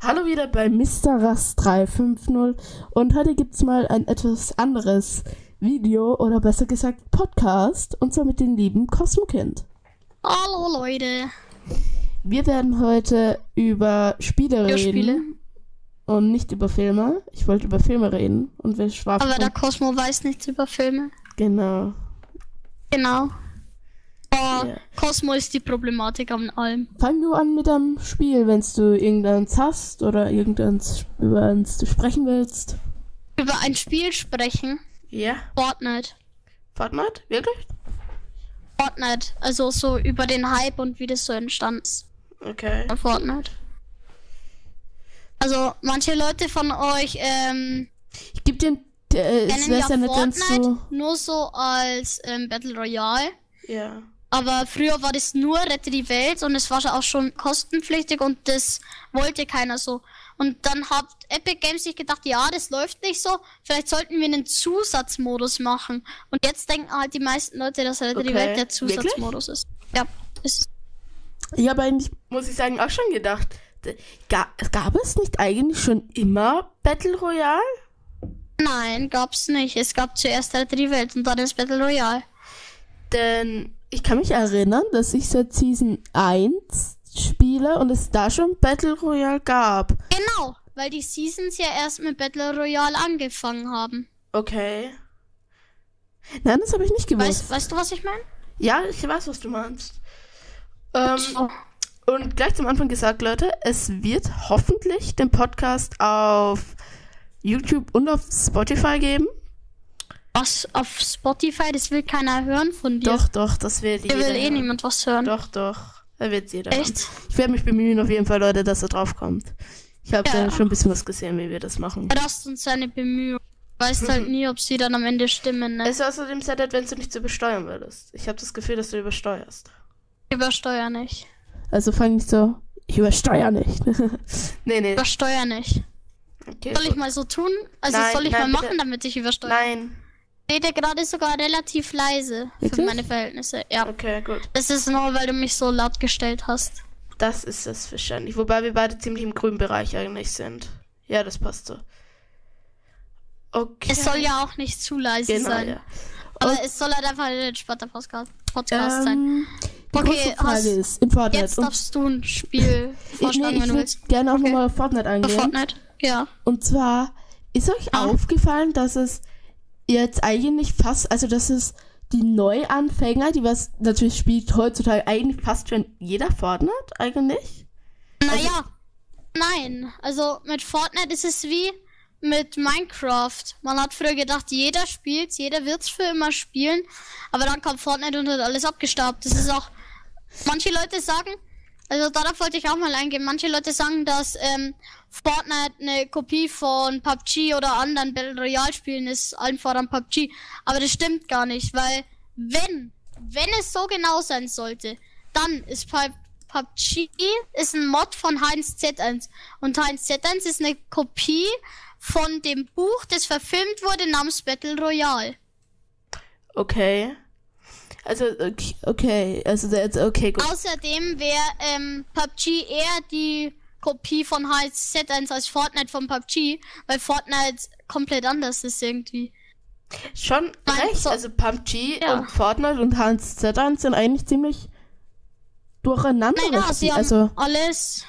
Hallo wieder bei Mr. Rast 350 und heute gibt's mal ein etwas anderes Video oder besser gesagt Podcast und zwar mit dem lieben Cosmokind. Hallo Leute. Wir werden heute über Spiele reden Spiele. und nicht über Filme. Ich wollte über Filme reden und wir schwafeln. Aber der Cosmo weiß nichts über Filme. Genau. Genau. Oh, Ja. Cosmo ist die Problematik an allem. Fang du an mit einem Spiel, wenn du irgendeins hast oder irgendeins über eins du sprechen willst. Über ein Spiel sprechen. Ja. Fortnite. Fortnite? Wirklich? Fortnite. Also so über den Hype und wie das so entstanden ist. Okay. Von Fortnite. Also manche Leute von euch ähm, Ich gebe dir äh, es kennen wäre ja ja nicht ganz Fortnite so. nur so als ähm, Battle Royale. Ja. Aber früher war das nur Rette die Welt und es war auch schon kostenpflichtig und das wollte keiner so. Und dann hat Epic Games sich gedacht, ja, das läuft nicht so, vielleicht sollten wir einen Zusatzmodus machen. Und jetzt denken halt die meisten Leute, dass Rette die Okay. Welt der Zusatzmodus ist. Ja, ist Ich habe eigentlich, muss ich sagen, auch schon gedacht, gab es nicht eigentlich schon immer Battle Royale? Nein, gab's nicht. Es gab zuerst Rette die Welt und dann das Battle Royale. Denn ich kann mich erinnern, dass ich seit Season 1 spiele und es da schon Battle Royale gab. Genau, weil die Seasons ja erst mit Battle Royale angefangen haben. Okay. Nein, das habe ich nicht gewusst. Weißt, weißt du, was ich meine? Ja, ich weiß, was du meinst. Ähm, Oh. und gleich zum Anfang gesagt, Leute, es wird hoffentlich den Podcast auf YouTube und auf Spotify geben. Was auf Spotify, das will keiner hören von dir. Doch, doch, das wird Hier jeder. will eh hören. niemand was hören. Doch, doch. Da wird jeder. Echt? hören. Ich werde mich bemühen, auf jeden Fall, Leute, dass er drauf kommt. Ich habe Ja. da schon ein bisschen was gesehen, wie wir das machen. Er lasst uns seine Bemühungen. Weißt halt nie, ob sie dann am Ende stimmen, ne? Es ist außerdem sehr nett, wenn du nicht zu besteuern würdest. Ich habe das Gefühl, dass du übersteuerst. Übersteuer nicht. Also fang nicht so. Ich übersteuere nicht. nee, nee. Übersteuer nicht. Okay, Soll ich gut. mal so tun? Also Nein, soll ich nein, mal bitte. machen, damit ich übersteuere? Nein. Ich rede gerade sogar relativ leise für Wirklich? meine Verhältnisse. Ja. Okay, gut. Das ist nur, weil du mich so laut gestellt hast. Das ist es wahrscheinlich. Wobei wir beide ziemlich im grünen Bereich eigentlich sind. Ja, das passt so. Okay. Es soll ja auch nicht zu leise genau, sein. ja. Aber es soll halt einfach ein entspannter Podcast, Podcast sein. Ähm, die Okay, Frage hast- ist, in Fortnite. Jetzt und darfst du ein Spiel ich, vorschlagen, nee, ich wenn du würde willst. gerne auch Okay. nochmal auf Fortnite Auf eingehen. Fortnite? Ja. Und zwar, ist euch Ah. aufgefallen, dass es jetzt eigentlich fast, also dass es die Neuanfänger, die was natürlich spielt heutzutage eigentlich fast schon jeder Fortnite eigentlich? Naja, nein. Also mit Fortnite ist es wie mit Minecraft. Man hat früher gedacht, jeder spielt, jeder wird's für immer spielen. Aber dann kam Fortnite und hat alles abgestaubt. Das ist auch. Manche Leute sagen, also darauf wollte ich auch mal eingehen. Manche Leute sagen, dass ähm, Fortnite eine Kopie von PUBG oder anderen Battle Royale Spielen ist, allen voran PUBG. Aber das stimmt gar nicht, weil wenn, wenn es so genau sein sollte, dann ist Pub- PUBG ist ein Mod von Heinz Z1 und Heinz Z1 ist eine Kopie von dem Buch, das verfilmt wurde namens Battle Royale. Okay. Also, okay, okay. also jetzt, okay, gut. Außerdem wäre ähm, PUBG eher die Kopie von Heinz Z1 als Fortnite von PUBG, weil Fortnite komplett anders ist irgendwie. Schon Nein, recht. so- Also PUBG Ja. und Fortnite und Hans Z1 sind eigentlich ziemlich durcheinander. Naja, irgendwie. sie haben also, alles.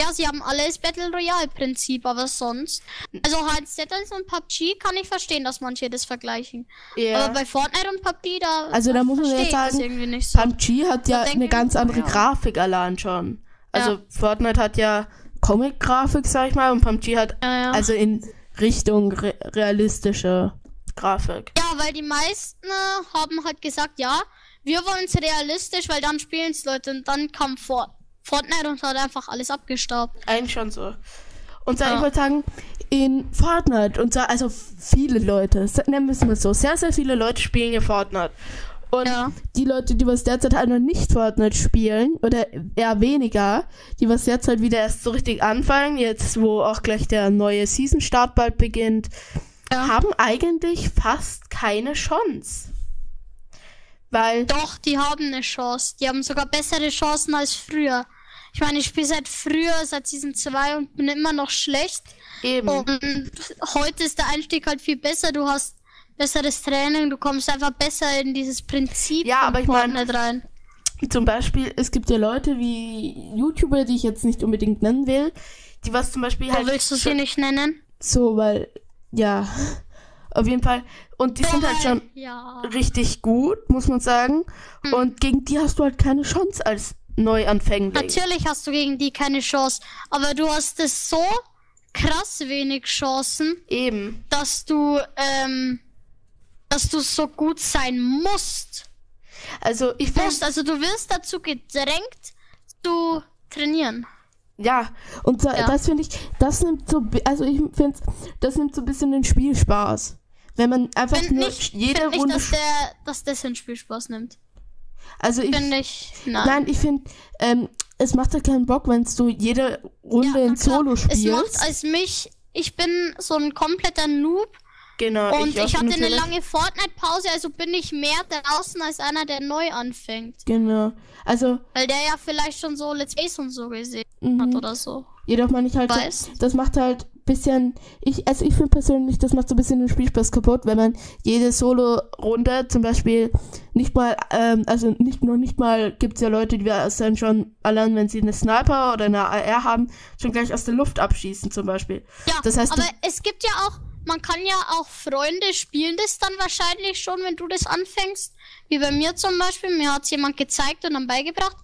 Ja, sie haben alles Battle Royale Prinzip, aber sonst. Also Heinz Z1 und PUBG kann ich verstehen, dass manche das vergleichen. ja. Aber bei Fortnite und PUBG, da. Also da muss man jetzt sagen, irgendwie nicht so. PUBG hat ja eine ganz andere ja. Grafik allein schon. Also Ja. Fortnite hat ja Comic-Grafik, sag ich mal, und PUBG hat Ja, ja. also in Richtung re realistische Grafik. Ja, weil die meisten äh, haben halt gesagt, ja, wir wollen es realistisch, weil dann spielen es Leute und dann kam For Fortnite und hat einfach alles abgestaubt. Eigentlich schon so. Und so, Ja. ich würde sagen, in Fortnite, und zwar, also viele Leute, nennen wir es mal so, sehr, sehr viele Leute spielen hier Fortnite. Und Ja. die Leute, die was derzeit halt noch nicht Fortnite spielen, oder eher weniger, die was derzeit wieder erst so richtig anfangen, jetzt wo auch gleich der neue Season-Start bald beginnt, Ja. haben eigentlich fast keine Chance. Weil, Doch, die haben eine Chance. Die haben sogar bessere Chancen als früher. Ich meine, ich spiele seit früher, seit Season 2 und bin immer noch schlecht. Eben. Und heute ist der Einstieg halt viel besser. Du hast besseres Training, du kommst einfach besser in dieses Prinzip Ja, aber ich mein- Fortnite rein. Zum Beispiel, es gibt ja Leute wie YouTuber, die ich jetzt nicht unbedingt nennen will, die was zum Beispiel Wo halt willst du sie nicht nennen? so, weil, ja, auf jeden Fall. Und die sind halt schon Ja. richtig gut, muss man sagen. Hm. Und gegen die hast du halt keine Chance als Neuanfängling. Natürlich hast du gegen die keine Chance, aber du hast es so krass wenig Chancen, Eben. dass du, ähm, dass du so gut sein musst. Also ich finde. Also du wirst dazu gedrängt zu trainieren. ja, und so, Ja. das finde ich, das nimmt so, also ich finde, das nimmt so ein bisschen den Spielspaß. Wenn man einfach Find nur nicht, jede find nicht Runde, dass, der, dass das den Spielspaß nimmt. also ich, Finde ich. Nein. nein, ich finde, ähm, es macht ja keinen Bock, wenn du jede Runde Ja, in. Solo Es macht spielst. als mich, ich bin so ein kompletter Noob genau, und ich, auch hatte eine lange Fortnite-Pause, also bin ich mehr draußen als einer, der neu anfängt. Genau. Also, Weil der ja vielleicht schon so Let's Plays und so gesehen mhm. hat oder so. Jedoch meine ich halt, Weiß. das macht halt bisschen, ich, also ich finde persönlich, das macht so ein bisschen den Spielspaß kaputt, wenn man jede Solo-Runde zum Beispiel nicht mal, ähm, also nicht nur nicht mal, gibt es ja Leute, die es dann schon, allein wenn sie eine Sniper oder eine AR haben, schon gleich aus der Luft abschießen zum Beispiel. Ja, Das heißt, aber es gibt ja auch, man kann ja auch Freunde spielen das dann wahrscheinlich schon, wenn du das anfängst. Wie bei mir zum Beispiel, mir hat's jemand gezeigt und dann beigebracht.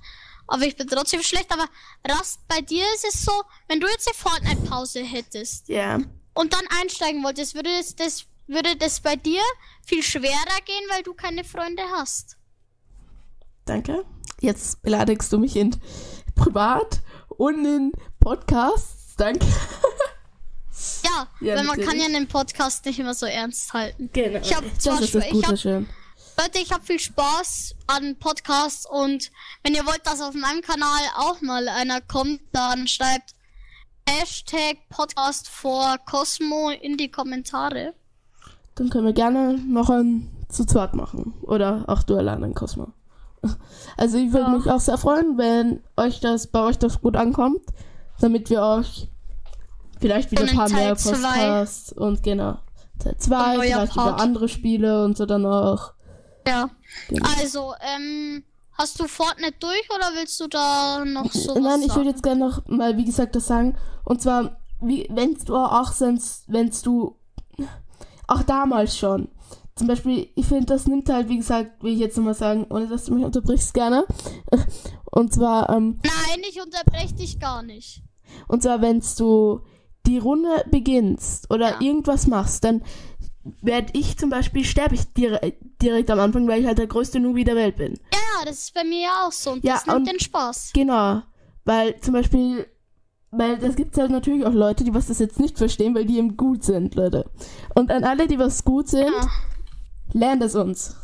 Aber ich bin trotzdem schlecht. Aber Rast, bei dir ist es so, wenn du jetzt eine Fortnite-Pause hättest Ja. und dann einsteigen wolltest, würde das, das, würde das bei dir viel schwerer gehen, weil du keine Freunde hast. Danke. Jetzt beleidigst du mich in privat und in Podcasts. Danke. Ja, Ja, weil man kann ja einen Podcast nicht immer so ernst halten. Genau. Ich hab das zwar ist das schw- ich Gute hab- schön. Leute, ich habe viel Spaß an Podcasts und wenn ihr wollt, dass auf meinem Kanal auch mal einer kommt, dann schreibt Hashtag Podcast vor Cosmo in die Kommentare. Dann können wir gerne noch ein zu zweit machen. Oder auch du alleine in Cosmo. Also ich würde Ja. mich auch sehr freuen, wenn euch das bei euch das gut ankommt, damit wir euch vielleicht wieder ein in paar Teil mehr zwei. Podcasts und genau. Teil 2, Und neuer vielleicht über Part. andere Spiele und so dann auch. Ja. Also, ähm, hast du Fortnite durch oder willst du da noch so Nein, ich würde jetzt gerne noch mal, wie gesagt, das sagen. Und zwar, wie, wenn du auch sonst, wenn du auch damals schon. Zum Beispiel, ich finde, das nimmt halt, wie gesagt, will ich jetzt nochmal sagen, ohne dass du mich unterbrichst, gerne. Und zwar, ähm, Nein, ich unterbreche dich gar nicht. und zwar, wenn du die Runde beginnst oder Ja. irgendwas machst, dann werde ich zum Beispiel, sterbe ich direkt, direkt am Anfang, weil ich halt der größte Nubi der Welt bin. Ja, ja, das ist bei mir ja auch so und Ja, das nimmt und- den Spaß. Genau, weil zum Beispiel, weil das gibt halt natürlich auch Leute, die was das jetzt nicht verstehen, weil die eben gut sind, Leute. Und an alle, die was gut sind, Ja. lernt es uns.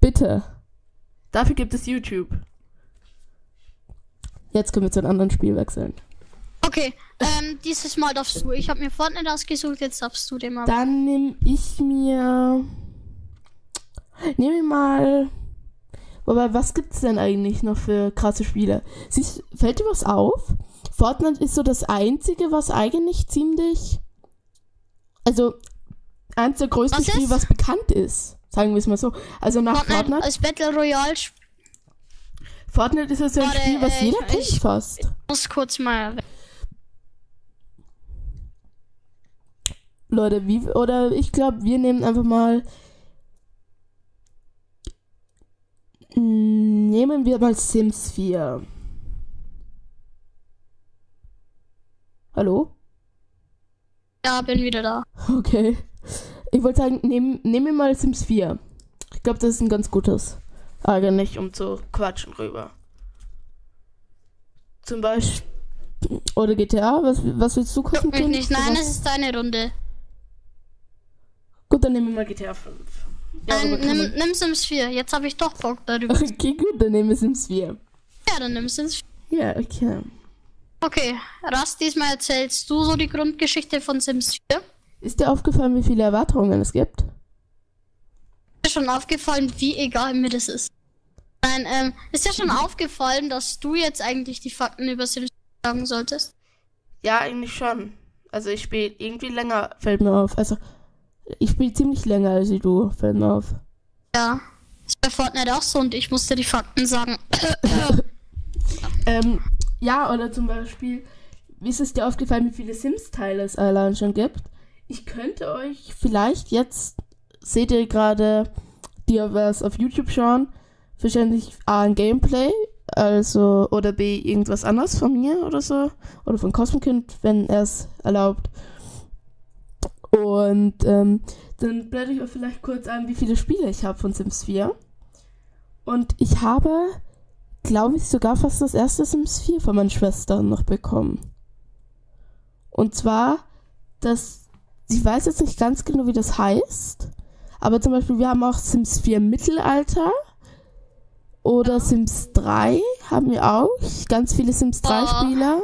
Bitte. Dafür gibt es YouTube. Jetzt können wir zu einem anderen Spiel wechseln. Okay, ähm, dieses Mal darfst du. Ich habe mir Fortnite ausgesucht, jetzt darfst du den mal. Dann nehme ich mir. Nehme ich mal. Wobei, was gibt's denn eigentlich noch für krasse Spiele? Siehst, fällt dir was auf? Fortnite ist so das einzige, was eigentlich ziemlich. Also, eins der größten Was Spiele, was bekannt ist. Sagen wir es mal so. Also nach Fortnite, Fortnite. als Battle Royale Sp- Fortnite ist ja so ein Warte, Spiel, was äh, jeder ich- kennt ich- fast. muss kurz mal. Leute, wie, oder ich glaube, wir nehmen einfach mal. Nehmen wir mal Sims 4. Hallo? Ja, bin wieder da. Okay. Ich wollte sagen, nehmen nehmen wir mal Sims 4. Ich glaube, das ist ein ganz gutes. Eigentlich, um zu quatschen rüber. Zum Beispiel. Oder GTA? Was, was willst du Kind? nicht. Nein, es ist deine Runde. Gut, dann nehmen wir mal GTA 5. Ja, kann nimm, nimm Sims 4. Jetzt habe ich doch Bock darüber. Okay, gut, dann nehmen wir Sims 4. ja, dann nimm Sims 4. Ja, okay. Okay, Rast, diesmal erzählst du so die Grundgeschichte von Sims 4. Ist dir aufgefallen, wie viele Erweiterungen es gibt? Ist schon aufgefallen, wie egal mir das ist. Nein, ähm, ist dir schon aufgefallen, dass du jetzt eigentlich die Fakten über Sims sagen solltest? Ja, eigentlich schon. Also ich spiele irgendwie länger, fällt mir auf. Also ich spiele ziemlich länger als du, fällt mir auf. Ja. Ist bei Fortnite auch so und ich musste die Fakten sagen. ähm, ja, oder zum Beispiel, wie ist es dir aufgefallen, wie viele Sims-Teile es allein schon gibt? Ich könnte euch vielleicht jetzt, seht ihr gerade, die was auf YouTube schauen, wahrscheinlich A ein Gameplay, also oder B irgendwas anderes von mir oder so oder von Cosmokind, wenn er es erlaubt. Und ähm, dann blende ich euch vielleicht kurz an, wie viele Spiele ich habe von Sims 4. Und ich habe, glaube ich, sogar fast das erste Sims 4 von meinen Schwestern noch bekommen. Und zwar, das, ich weiß jetzt nicht ganz genau, wie das heißt, aber zum Beispiel, wir haben auch Sims 4 Mittelalter oder ja. Sims 3 haben wir auch. Ganz viele Sims 3 oh. Spieler.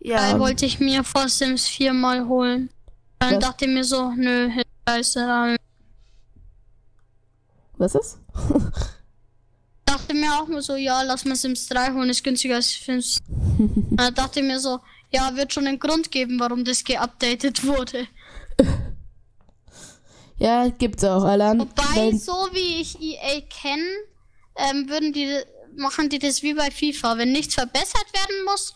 Ja. Da wollte ich mir vor Sims 4 mal holen. Dann Was? dachte ich mir so, nö, scheiße. Was ist? dachte mir auch nur so, ja, lass mal Sims 3 holen, ist günstiger als Sims. Dann dachte ich mir so, ja, wird schon einen Grund geben, warum das geupdatet wurde. Ja, gibt's auch, Alan. Wobei, so wie ich EA kenne, ähm, würden die, machen die das wie bei FIFA. Wenn nichts verbessert werden muss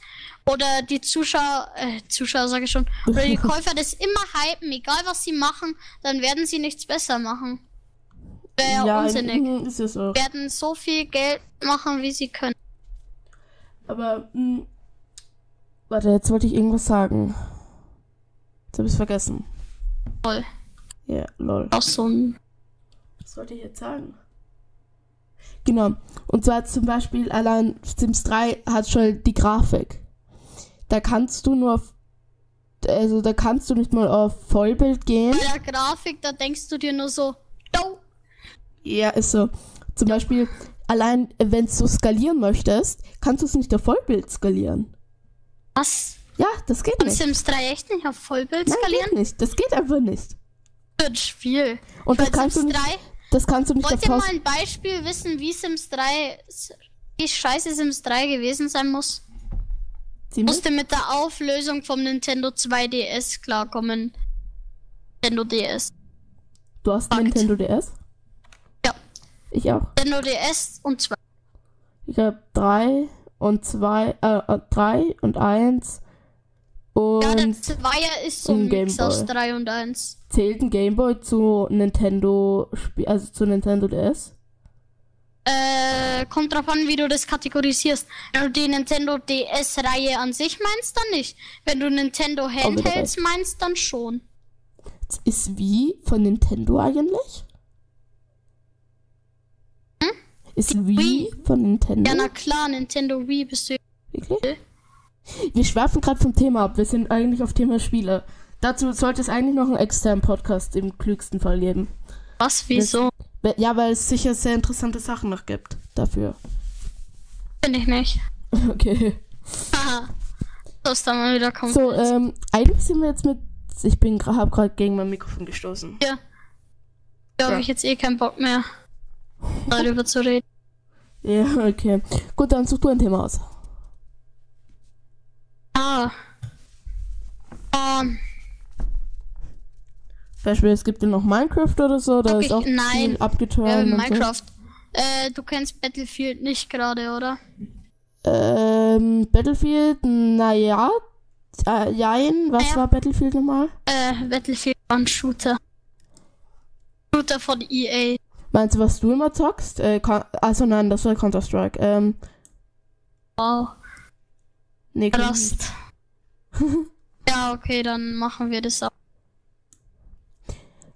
oder die Zuschauer, äh, Zuschauer sage ich schon, oder die Käufer das immer hypen, egal was sie machen, dann werden sie nichts besser machen. Wäre ja unsinnig. Ist es auch. Werden so viel Geld machen, wie sie können. Aber, mh, hm, warte, jetzt wollte ich irgendwas sagen. Jetzt habe ich es vergessen. Lol. Ja, lol. Auch so ein. Was wollte ich jetzt sagen? Genau. Und zwar zum Beispiel allein Sims 3 hat schon die Grafik. Da kannst du nur auf, also da kannst du nicht mal auf Vollbild gehen. Bei der Grafik, da denkst du dir nur so, no. Ja, ist so. Zum Beispiel, allein wenn du skalieren möchtest, kannst du es nicht auf Vollbild skalieren. Was? Ja, das geht Und nicht. Sims 3 echt nicht auf Vollbild skalieren? Nein, geht nicht. Das geht einfach nicht. Wird Spiel. Und das kannst Sims du nicht, 3 das kannst du nicht Wollt ihr mal ein Beispiel wissen, wie Sims 3, wie scheiße Sims 3 gewesen sein muss? Sie musste mit der Auflösung vom Nintendo 2DS klarkommen. Nintendo DS. Du hast Fakt. Nintendo DS? Ja. Ich auch. Nintendo DS und 2. Ich habe 3 und 2, äh, 3 äh, und 1 und ja, der Zweier ist so ein Mix aus 3 und 1. Zählt ein Gameboy zu Nintendo, also zu Nintendo DS? Äh, kommt drauf an, wie du das kategorisierst. Wenn du die Nintendo DS-Reihe an sich meinst, dann nicht. Wenn du Nintendo Handhelds meinst, dann schon. Ist wie von Nintendo eigentlich? Hm? Ist wie Wii von Nintendo? Ja, na klar, Nintendo Wii bist du. Wirklich? Wir schwerfen gerade vom Thema ab. Wir sind eigentlich auf Thema Spiele. Dazu sollte es eigentlich noch einen externen Podcast im klügsten Fall geben. Was? Wieso? Das, ja, weil es sicher sehr interessante Sachen noch gibt dafür. Finde ich nicht. Okay. Haha. So ist dann mal wieder kommen. So, ähm, eigentlich sind wir jetzt mit. Ich bin habe gerade gegen mein Mikrofon gestoßen. Ja. Da ja. habe ich jetzt eh keinen Bock mehr, darüber zu reden. Ja, okay. Gut, dann such du ein Thema aus. Ah. Ähm. Beispiel, es gibt ja noch Minecraft oder so, da okay, ist auch nein. viel abgeturnt. Ja, Minecraft. So. Äh, du kennst Battlefield nicht gerade, oder? Ähm, Battlefield, naja. Äh, jein, was naja. war Battlefield nochmal? Äh, Battlefield war ein Shooter. Shooter von EA. Meinst du, was du immer zockst? Äh, also nein, das war Counter-Strike. Ähm. Wow. Nee, Rust. ja, okay, dann machen wir das auch.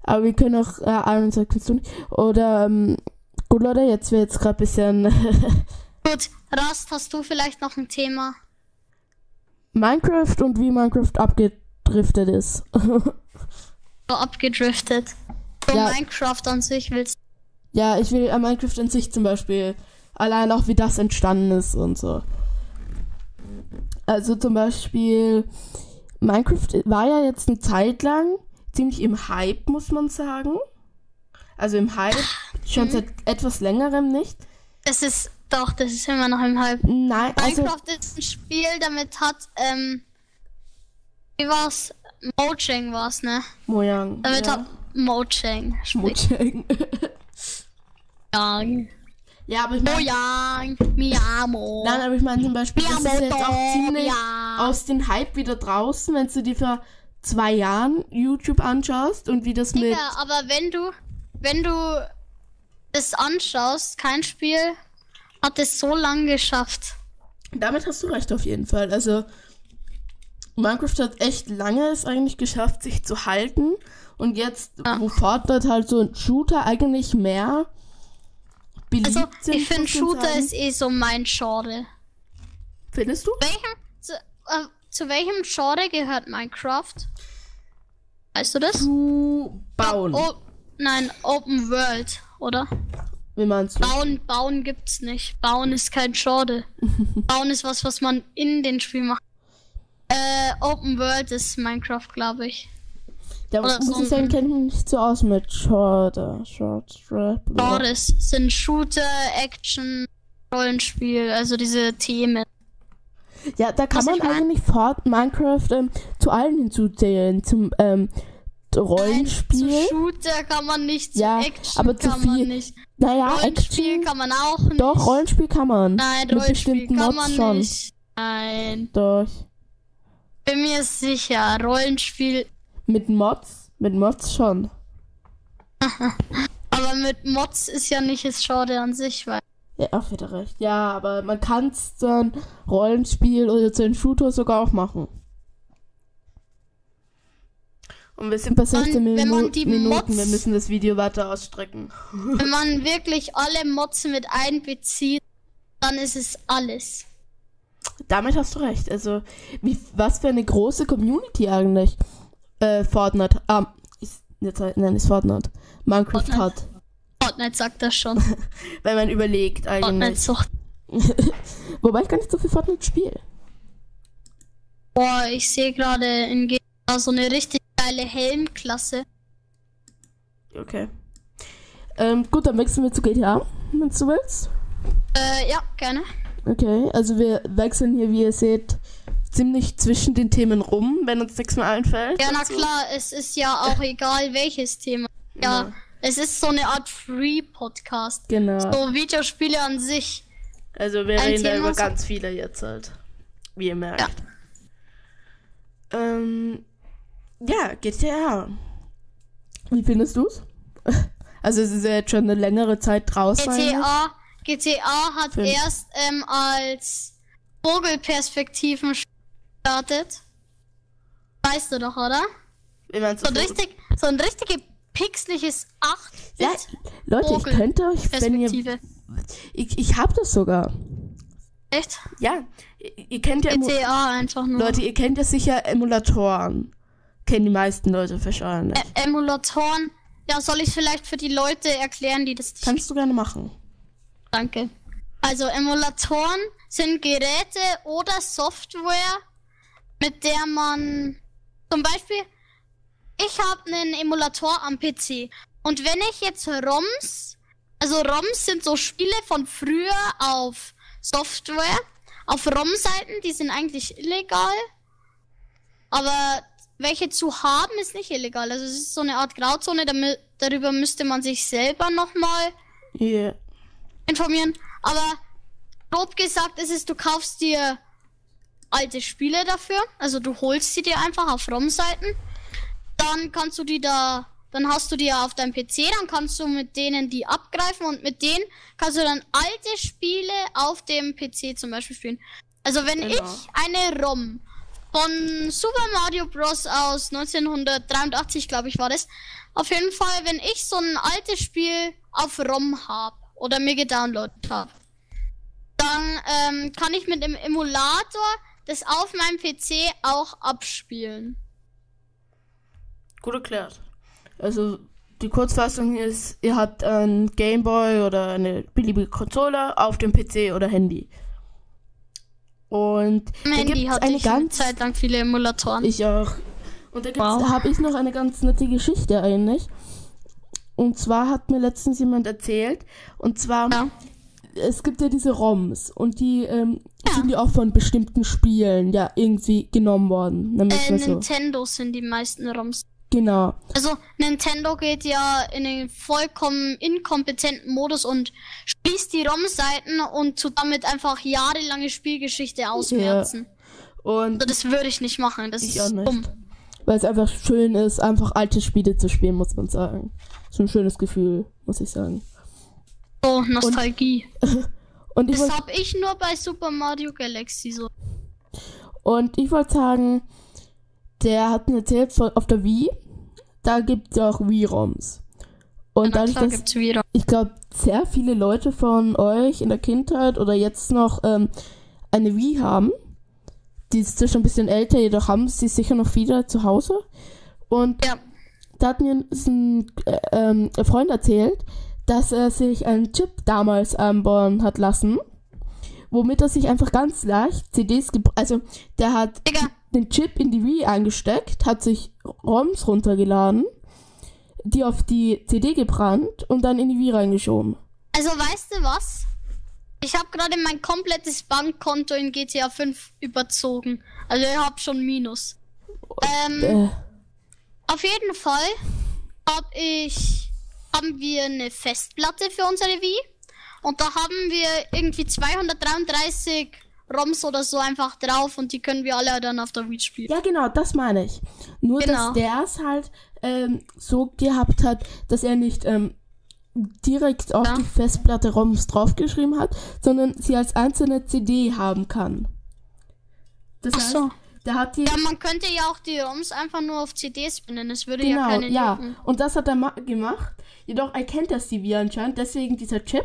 Aber wir können auch äh, Tag du nicht. Oder ähm, gut Leute, jetzt wird es gerade ein bisschen. gut, Rust, hast du vielleicht noch ein Thema? Minecraft und wie Minecraft abgedriftet ist. so abgedriftet. So ja. Minecraft an sich willst Ja, ich will an Minecraft an sich zum Beispiel. Allein auch wie das entstanden ist und so. Also zum Beispiel, Minecraft war ja jetzt eine Zeit lang ziemlich im Hype, muss man sagen. Also im Hype schon mhm. seit etwas längerem nicht. Das ist doch, das ist immer noch im Halb. Nein, also Minecraft ist ein Spiel, damit hat, ähm, wie war's? Mojang war's, ne? Mojang. Damit ja. hat Mojang. Mojang. Mojang. ja, aber ich meine, Mojang. Nein, aber ich meine zum Beispiel, das ist jetzt auch ziemlich Ja. aus dem Hype wieder draußen, wenn du dir vor zwei Jahren YouTube anschaust und wie das mit Ja, aber wenn du, wenn du es anschaust, kein Spiel hat es so lang geschafft. Damit hast du recht auf jeden Fall. Also Minecraft hat echt lange es eigentlich geschafft, sich zu halten. Und jetzt, Ja. wo Fortnite halt so ein Shooter eigentlich mehr beliebt Also, sind, ich finde Shooter sagen. ist eh so mein Genre. Findest du? Welchem, zu, äh, zu welchem Genre gehört Minecraft? Weißt du das? Zu bauen. Oh, nein, Open World, oder? Wie meinst du? Bauen, bauen gibt's nicht. Bauen ist kein Genre. bauen ist was, was man in den Spiel macht. Äh, Open World ist Minecraft, glaube ich. Da oder muss ich sagen, kenne mich nicht so aus mit Shorter. Short, Strap. Genres sind Shooter, Action, Rollenspiel, also diese Themen. Ja, da kann Was man eigentlich Fort Minecraft ähm, zu allen hinzuzählen. Zum ähm, Rollenspiel. Zu Shooter kann man nicht, zu Ja, Action aber zu kann man viel- nicht. naja, Rollenspiel Action. kann man auch nicht. Doch, Rollenspiel kann man. Nein, Mit Rollenspiel bestimmten kann Mods man schon. nicht. Nein, Doch. bin mir sicher. Rollenspiel, Mit Mods? Mit Mods schon. aber mit Mods ist ja nicht das Genre an sich, weil Ja, auch wieder recht. Ja, aber man kann es einem Rollenspiel oder zu einem Shooter sogar auch machen. Und wir sind bei 16 wenn man Minu die Minuten. Wir Mods- müssen das Video weiter ausstrecken. wenn man wirklich alle Mods mit einbezieht, dann ist es alles. Damit hast du recht. Also, wie, was für eine große Community eigentlich äh, Fortnite, ah, ist, jetzt, nein, ist Fortnite, Minecraft Fortnite. hat. Fortnite sagt das schon. Wenn man überlegt Fortnite eigentlich. sucht. Wobei ich gar nicht so viel Fortnite spiele. Boah, ich sehe gerade in GTA so eine richtig geile Helmklasse. Okay. Ähm, gut, dann wechseln wir zu GTA, wenn du willst. Äh, ja, gerne. Okay, also wir wechseln hier, wie ihr seht, ziemlich zwischen den Themen rum, wenn uns nichts mehr einfällt. Ja, na dazu. klar, es ist ja auch egal welches Thema. Ja, Ja. Es ist so eine Art Free-Podcast. Genau. So Videospiele an sich. Also wir Ein reden da über so- ganz viele jetzt halt. Wie ihr merkt. Ähm, ja, GTA. Wie findest du's? Also es ist ja jetzt schon eine längere Zeit draußen. GTA, GTA hat Fünf. erst ähm, als Vogelperspektiven gestartet. Weißt du doch, oder? Wie meinst So du ein so- richtig, so ein richtiges pixeliges 8 Ja, Leute, ich könnte euch, wenn ihr... Ich, ich hab das sogar. Echt? Ja, ihr, ihr kennt ja... GTA einfach nur. Leute, ihr kennt ja sicher Emulatoren. Kennen die meisten Leute wahrscheinlich. Ä- Emulatoren. Ja, soll ich vielleicht für die Leute erklären, die das Kannst du gerne machen. Danke. Also Emulatoren sind Geräte oder Software, mit der man zum Beispiel, ich habe einen Emulator am PC und wenn ich jetzt ROMs, also ROMs sind so Spiele von früher auf Software, auf ROM-Seiten, die sind eigentlich illegal, aber welche zu haben ist nicht illegal. Also es ist so eine Art Grauzone, damit, darüber müsste man sich selber nochmal Yeah. informieren. Aber grob gesagt ist es, du kaufst dir alte Spiele dafür. Also du holst sie dir einfach auf ROM-Seiten. Dann kannst du die da, dann hast du die ja auf deinem PC, dann kannst du mit denen die abgreifen und mit denen kannst du dann alte Spiele auf dem PC zum Beispiel spielen. Also wenn Genau. ich eine ROM von Super Mario Bros. aus 1983, glaube ich, war das. Auf jeden Fall, wenn ich so ein altes Spiel auf ROM habe oder mir gedownloadet habe, dann ähm, kann ich mit dem Emulator das auf meinem PC auch abspielen. Gut erklärt. Also die Kurzfassung ist, ihr habt ein Gameboy oder eine beliebige Konsole auf dem PC oder Handy. Und Am da hatte eine ich eine ganz Zeit lang viele Emulatoren. Ich auch. Und da, gibt's- Wow. da habe ich noch eine ganz nette Geschichte eigentlich. Und zwar hat mir letztens jemand erzählt. Und zwar, Ja. es gibt ja diese ROMs und die ähm, Ja. sind ja auch von bestimmten Spielen ja irgendwie genommen worden. Äh, so. Nintendo sind die meisten ROMs. Genau. Also Nintendo geht ja in den vollkommen inkompetenten Modus und schließt die ROM-Seiten und tut damit einfach jahrelange Spielgeschichte ausmerzen. Und Also das würde ich nicht machen. Das ist auch nicht. dumm. weil es einfach schön ist, einfach alte Spiele zu spielen, muss man sagen. So ein schönes Gefühl, muss ich sagen. So, Nostalgie. Und ich das wollte hab ich nur bei Super Mario Galaxy so. und ich wollte sagen, der hat mir erzählt von, auf der Wii, da gibt es auch Wii-ROMs. Und dadurch, dass ich glaube, sehr viele Leute von euch in der Kindheit oder jetzt noch ähm, eine Wii haben. Die ist zwar schon ein bisschen älter, jedoch haben sie sicher noch viele zu Hause. Und Ja. da hat mir ein äh, ähm, ein Freund erzählt, dass er sich einen Chip damals einbauen hat lassen, womit er sich einfach ganz leicht CDs, also der hat Digga, den Chip in die Wii eingesteckt, hat sich ROMs runtergeladen, die auf die CD gebrannt und dann in die Wii reingeschoben. also weißt du was? Ich habe gerade mein komplettes Bankkonto in GTA 5 überzogen. Also ich hab schon Minus. Ähm, Äh, Auf jeden Fall hab ich, haben wir eine Festplatte für unsere Wii. Und da haben wir irgendwie 233 ROMs oder so einfach drauf und die können wir alle dann auf der Wii spielen. ja, genau, das meine ich. Nur, Genau. dass der es halt ähm, so gehabt hat, dass er nicht ähm, direkt auf Ja. die Festplatte ROMs draufgeschrieben hat, sondern sie als einzelne CD haben kann. Das Ach so. heißt, der hat die Ja, man könnte ja auch die ROMs einfach nur auf CDs binden. Es würde ja Genau, keine ja. jucken. Und das hat er ma- gemacht. Jedoch erkennt das die Wii anscheinend. Deswegen dieser Chip,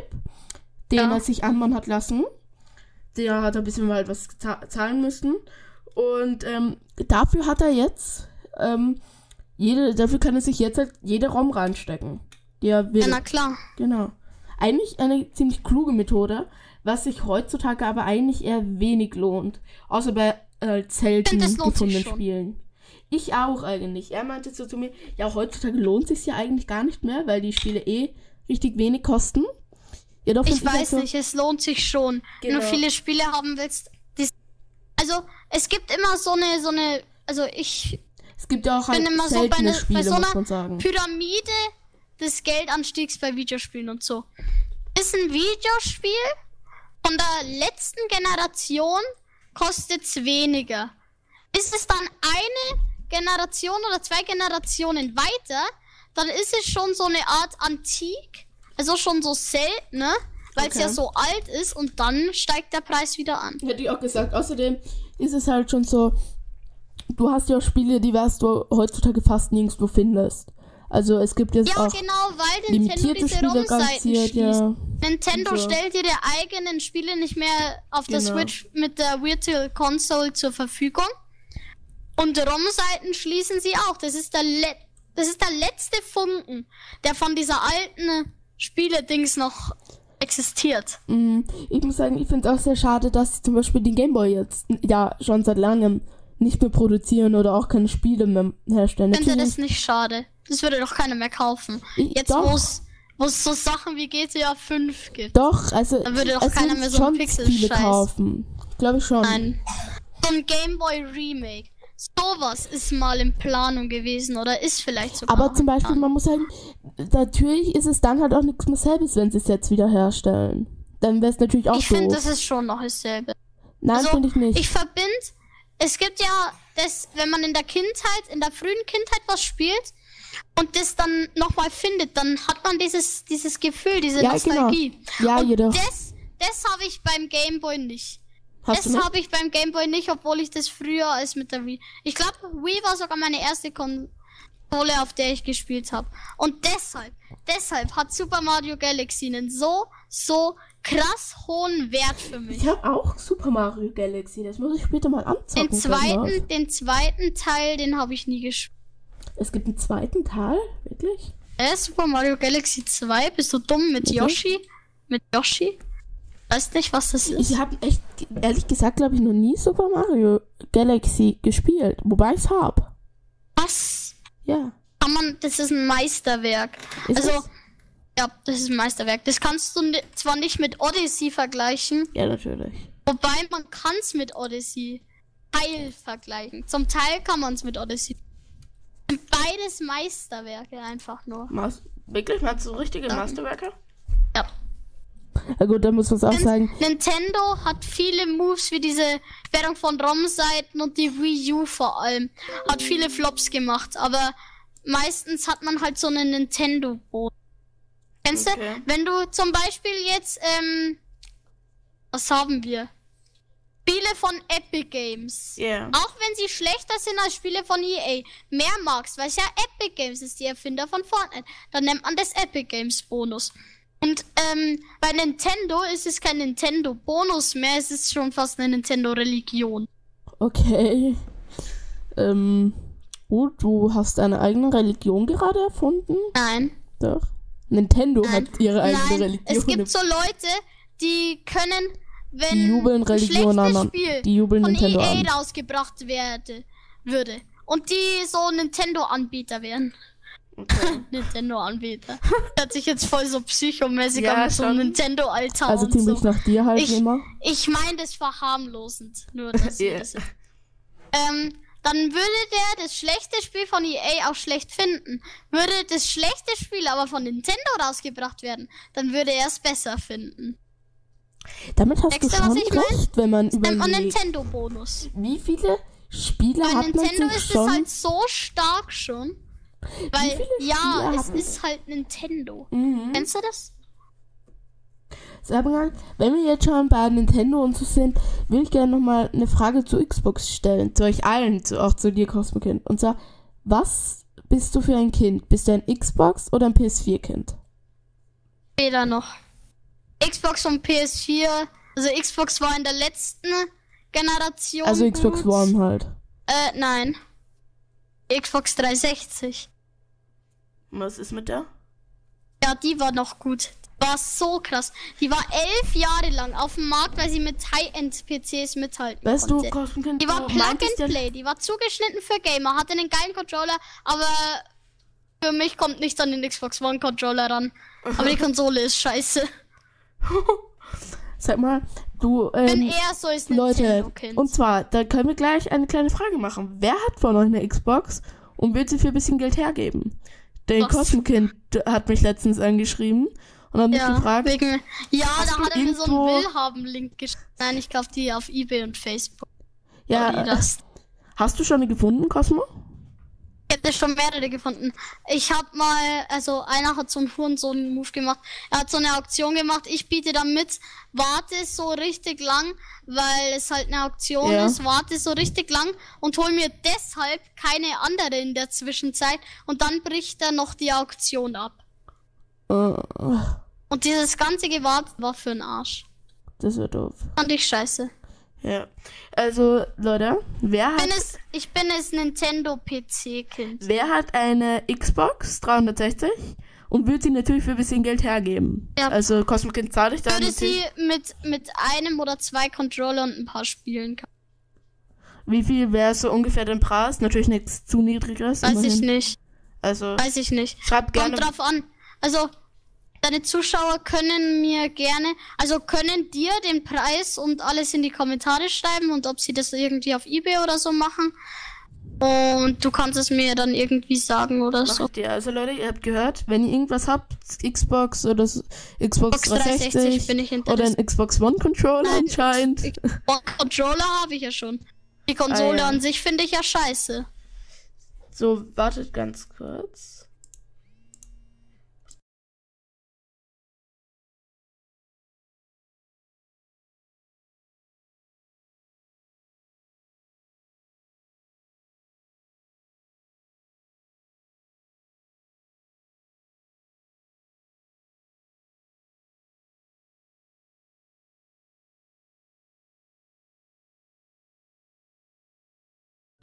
den Ja. er sich anbauen hat lassen. Der hat ein bisschen mal was za- zahlen müssen. Und ähm, dafür hat er jetzt, ähm, jede, dafür kann er sich jetzt halt jede ROM reinstecken. Die er will. Ja, na klar. Genau. Eigentlich eine ziemlich kluge Methode, was sich heutzutage aber eigentlich eher wenig lohnt. Außer bei äh, selten gefundenen. Spielen. Ich auch eigentlich. Er meinte so zu mir, ja, heutzutage lohnt sich ja eigentlich gar nicht mehr, weil die Spiele eh richtig wenig kosten. Jedoch Ich find halt weiß nicht, es lohnt sich schon. Wenn Genau. du viele Spiele haben willst. Also, es gibt immer so eine, so eine, also ich Es gibt ja auch halt bin immer so bei, seltene ne, Spiele, bei so einer. Pyramide des Geldanstiegs bei Videospielen und so. Ist ein Videospiel von der letzten Generation kostet's weniger. Ist es dann eine Generation oder zwei Generationen weiter, dann ist es schon so eine Art Antik, also schon so selten, ne? weil es Okay. ja so alt ist und dann steigt der Preis wieder an. Hätte ich auch gesagt. Außerdem ist es halt schon so, du hast ja auch Spiele, die was du heutzutage fast nirgendwo findest. Also es gibt jetzt Ja, auch genau, weil Nintendo limitierte diese Spiele garantiert, ja. Nintendo so. stellt ihre eigenen Spiele nicht mehr auf der Genau. Switch mit der Virtual Console zur Verfügung. Und ROM-Seiten schließen sie auch. Das ist der, le das ist der letzte Funken, der von dieser alten Spiele-Dings noch existiert. Mm, Ich muss sagen, ich finde es auch sehr schade, dass sie zum Beispiel den Gameboy jetzt ja schon seit langem nicht mehr produzieren oder auch keine Spiele mehr herstellen. Ich finde das nicht schade. Das würde doch keiner mehr kaufen. Ich- Jetzt, doch. wo es wo es so Sachen wie GTA 5 gibt. Doch, also Da würde doch keiner mehr so einen schon Pixel-Scheiß. Spiele kaufen. Glaube ich schon. Nein. So ein Gameboy Remake. Sowas ist mal in Planung gewesen oder ist vielleicht sogar. Aber zum Beispiel, man muss sagen, natürlich ist es dann halt auch nichts mehr selbes, wenn sie es jetzt wieder herstellen. Dann wäre es natürlich auch Ich finde, das ist schon noch dasselbe. Nein, also, finde ich nicht. Ich verbinde, es gibt ja das, wenn man in der Kindheit, in der frühen Kindheit was spielt und das dann nochmal findet, dann hat man dieses, dieses Gefühl, diese Ja, Nostalgie. genau. Ja, und jedoch. das, das habe ich beim Gameboy nicht. Hast das habe ich beim Gameboy nicht, obwohl ich das früher als mit der Wii. Ich glaube, Wii war sogar meine erste Konsole, auf der ich gespielt habe. Und deshalb, deshalb hat Super Mario Galaxy einen so, so krass hohen Wert für mich. Ich habe auch Super Mario Galaxy. Das muss ich später mal anzocken. Den zweiten, den zweiten Teil, den habe ich nie gespielt. Es gibt einen zweiten Teil? Wirklich? Äh, Super Mario Galaxy 2, bist du dumm mit. Yoshi? Mit Yoshi? Weißt nicht, was das ist? Ich habe echt, ehrlich gesagt, glaube ich, noch nie Super Mario Galaxy gespielt. Wobei ich es habe. Was? Ja. Kann man, das ist ein Meisterwerk. Ist also, es? Ja, das ist ein Meisterwerk. Das kannst du zwar nicht mit Odyssey vergleichen, Ja, natürlich. wobei man kann es mit Odyssey Teil vergleichen. Zum Teil kann man es mit Odyssey. Beides Meisterwerke einfach nur. Mas wirklich? Meinst du richtige Ja. Masterwerke? Ja. Ja gut, dann muss man es auch sagen. Nintendo hat viele Moves wie diese Sperrung von ROM-Seiten und die Wii U vor allem. Hat viele Flops gemacht, aber meistens hat man halt so einen Nintendo-Boden. Kennst Okay. du? Wenn du zum Beispiel jetzt, ähm, was haben wir? Spiele von Epic Games. Ja. Auch wenn sie schlechter sind als Spiele von EA, mehr magst, weil es ja Epic Games ist, die Erfinder von Fortnite, dann nennt man das Epic Games Bonus. Und ähm, bei Nintendo ist es kein Nintendo Bonus mehr, es ist schon fast eine Nintendo Religion. Okay. Ähm, gut, du hast deine eigene Religion gerade erfunden? Nein. Doch. Nintendo Nein. hat ihre eigene Nein, Religion. es gibt so Leute, die können, wenn Die jubeln ein Religion schlechtes an. Spiel Die jubeln von Nintendo EA an. rausgebracht werde, würde und die so Nintendo-Anbieter wären. Nintendo-Anbieter. Hört sich jetzt voll so psychomäßig Ja, an so. Nintendo-Alter Also und ziemlich so. nach dir halt Ich- immer. Ich meine das verharmlosend, nur dass Ja. das ähm, dann würde der das schlechte Spiel von EA auch schlecht finden. Würde das schlechte Spiel aber von Nintendo rausgebracht werden, dann würde er es besser finden. Damit hast Checkst du schon ich mein? recht, wenn man man überlegt, Nintendo-Bonus. wie viele Spiele Bei hat man Nintendo sich ist schon... es halt so stark schon. Weil, ja, es haben- ist halt Nintendo. mhm. Kennst du das? Sabrina, wenn wir jetzt schon bei Nintendo und so sind, will ich gerne nochmal eine Frage zu Xbox stellen. Zu euch allen, zu, auch zu dir, Cosmo-Kind. Und zwar, was bist du für ein Kind? Bist du ein Xbox oder ein PS4-Kind? Weder noch. Xbox und PS4, also Xbox war in der letzten Generation. Also Xbox gut. One halt. Äh, nein. Xbox 360. Was ist mit der? Ja, die war noch gut. Die war so krass. Die war elf Jahre lang auf dem Markt, weil sie mit High-End-PCs mithalten Weißt du, konnte. Cosmo-Kind, Die war du Plug meintest and ja- Play, die war zugeschnitten für Gamer, hatte einen geilen Controller, aber für mich kommt nicht an den Xbox One Controller ran. Aber die Konsole ist scheiße. Sag mal, du, Bin ähm, eher so ist Leute, und zwar, da können wir gleich eine kleine Frage machen. Wer hat von euch eine Xbox und will sie für ein bisschen Geld hergeben? Der Was? Cosmo-Kind hat mich letztens angeschrieben und hat mich Ja, gefragt, wegen, ja da hat er mir so einen Willhaben-Link geschickt. Nein, ich kauf die auf Ebay und Facebook. ja, hast du schon eine gefunden, Cosmo? Ich hätte schon mehrere gefunden. Ich hab mal, also einer hat so einen Hurensohn-Move gemacht. Er hat so eine Auktion gemacht. Ich biete da mit, warte so richtig lang, weil es halt eine Auktion Ja. ist, warte so richtig lang und hol mir deshalb keine andere in der Zwischenzeit und dann bricht er noch die Auktion ab. Äh, Und dieses ganze Gewartet war für den Arsch. das wird doof. Fand ich scheiße. Ja. Also, Leute, wer Ich bin hat, es, ich bin es Nintendo PC-Kind. wer hat eine Xbox 360 und will sie natürlich für ein bisschen Geld hergeben? Ja. Also, Cosmo-Kind zahle ich dann Würde sie mit, mit einem oder zwei Controller und ein paar Spielen kaufen. Wie viel wäre so ungefähr der Preis? Natürlich nichts zu niedriges. Weiß ich immerhin. nicht. Also, Weiß ich nicht. schreibt gerne. Kommt drauf an. Also, deine Zuschauer können mir gerne, also können dir den Preis und alles in die Kommentare schreiben und ob sie das irgendwie auf Ebay oder so machen. Und du kannst es mir dann irgendwie sagen oder so. Macht ihr. Also, Leute, ihr habt gehört, wenn ihr irgendwas habt, Xbox oder so, Xbox Xbox 360 360 bin ich oder ein Xbox One Controller Nein, anscheinend. Oh, Controller habe ich ja schon. Die Konsole Ah, ja. an sich finde ich ja scheiße. So, wartet ganz kurz.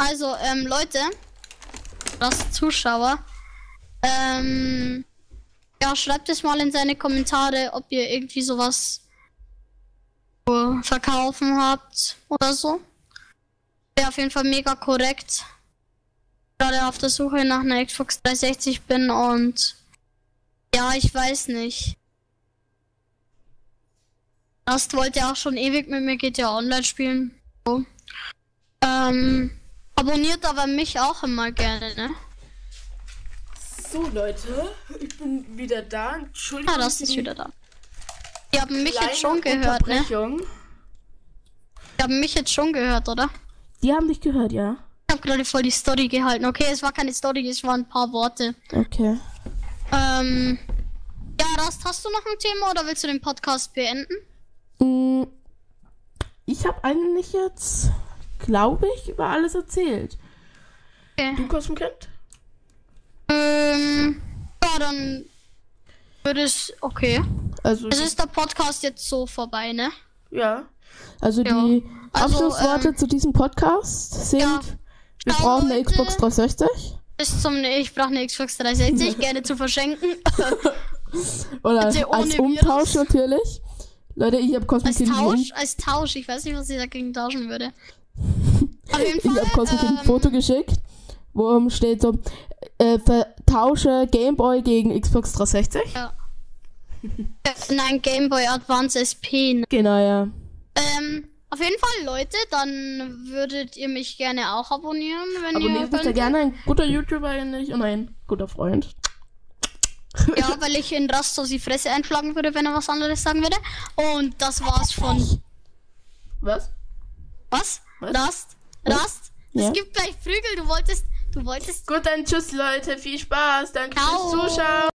Also, ähm, Leute, das Zuschauer, ähm, ja, schreibt es mal in seine Kommentare, ob ihr irgendwie sowas verkaufen habt oder so. Wäre auf jeden Fall mega korrekt. Gerade auf der Suche nach einer Xbox 360 bin und Ja, ich weiß nicht. Rust wollte ja auch schon ewig mit mir GTA Online spielen. So. Ähm, abonniert aber mich auch immer gerne, ne? So, Leute, ich bin wieder da. Entschuldigung. Ah, das ist wieder da. Die haben mich jetzt schon gehört, ne? Die haben mich jetzt schon gehört, oder? Die haben dich gehört, ja? Ich habe gerade voll die Story gehalten. Okay, es war keine Story, es waren ein paar Worte. Okay. Ähm, ja, Rast, hast du noch ein Thema oder willst du den Podcast beenden? Mm, Ich habe eigentlich jetzt, glaube ich, über alles erzählt. Okay. Du, Cosmokind? Ähm, ja, dann würde es, okay. Also, Es ist der Podcast jetzt so vorbei, ne? ja. Also Ja. die Also, Abschlussworte ähm, zu diesem Podcast sind, ja. wir brauchen eine. Xbox 360 Bis zum, ich brauche eine Xbox 360, gerne zu verschenken. oder Bitte als Umtausch Virus. natürlich. Leute, ich habe als Cosmokind Tausch, als Tausch. Ich weiß nicht, was ich dagegen tauschen würde. Jeden Ich habe Fall. Cosmokind ein ähm, Foto geschickt, wo steht so, äh, vertausche Gameboy gegen Xbox 360. Ja. Äh, Nein, Game Boy Advance SP. ne? Genau, ja. Ähm, auf jeden Fall, Leute, dann würdet ihr mich gerne auch abonnieren, wenn Abonniert ihr könnt. gerne, ein guter YouTuber eigentlich und ein guter Freund. Ja, weil ich in Rast so die Fresse einschlagen würde, wenn er was anderes sagen würde. Und das war's von. Was? Was? Rast? Rast? Ja. Es gibt gleich Prügel, du wolltest. Du wolltest. Gut, dann tschüss Leute, viel Spaß, danke Ciao. fürs Zuschauen.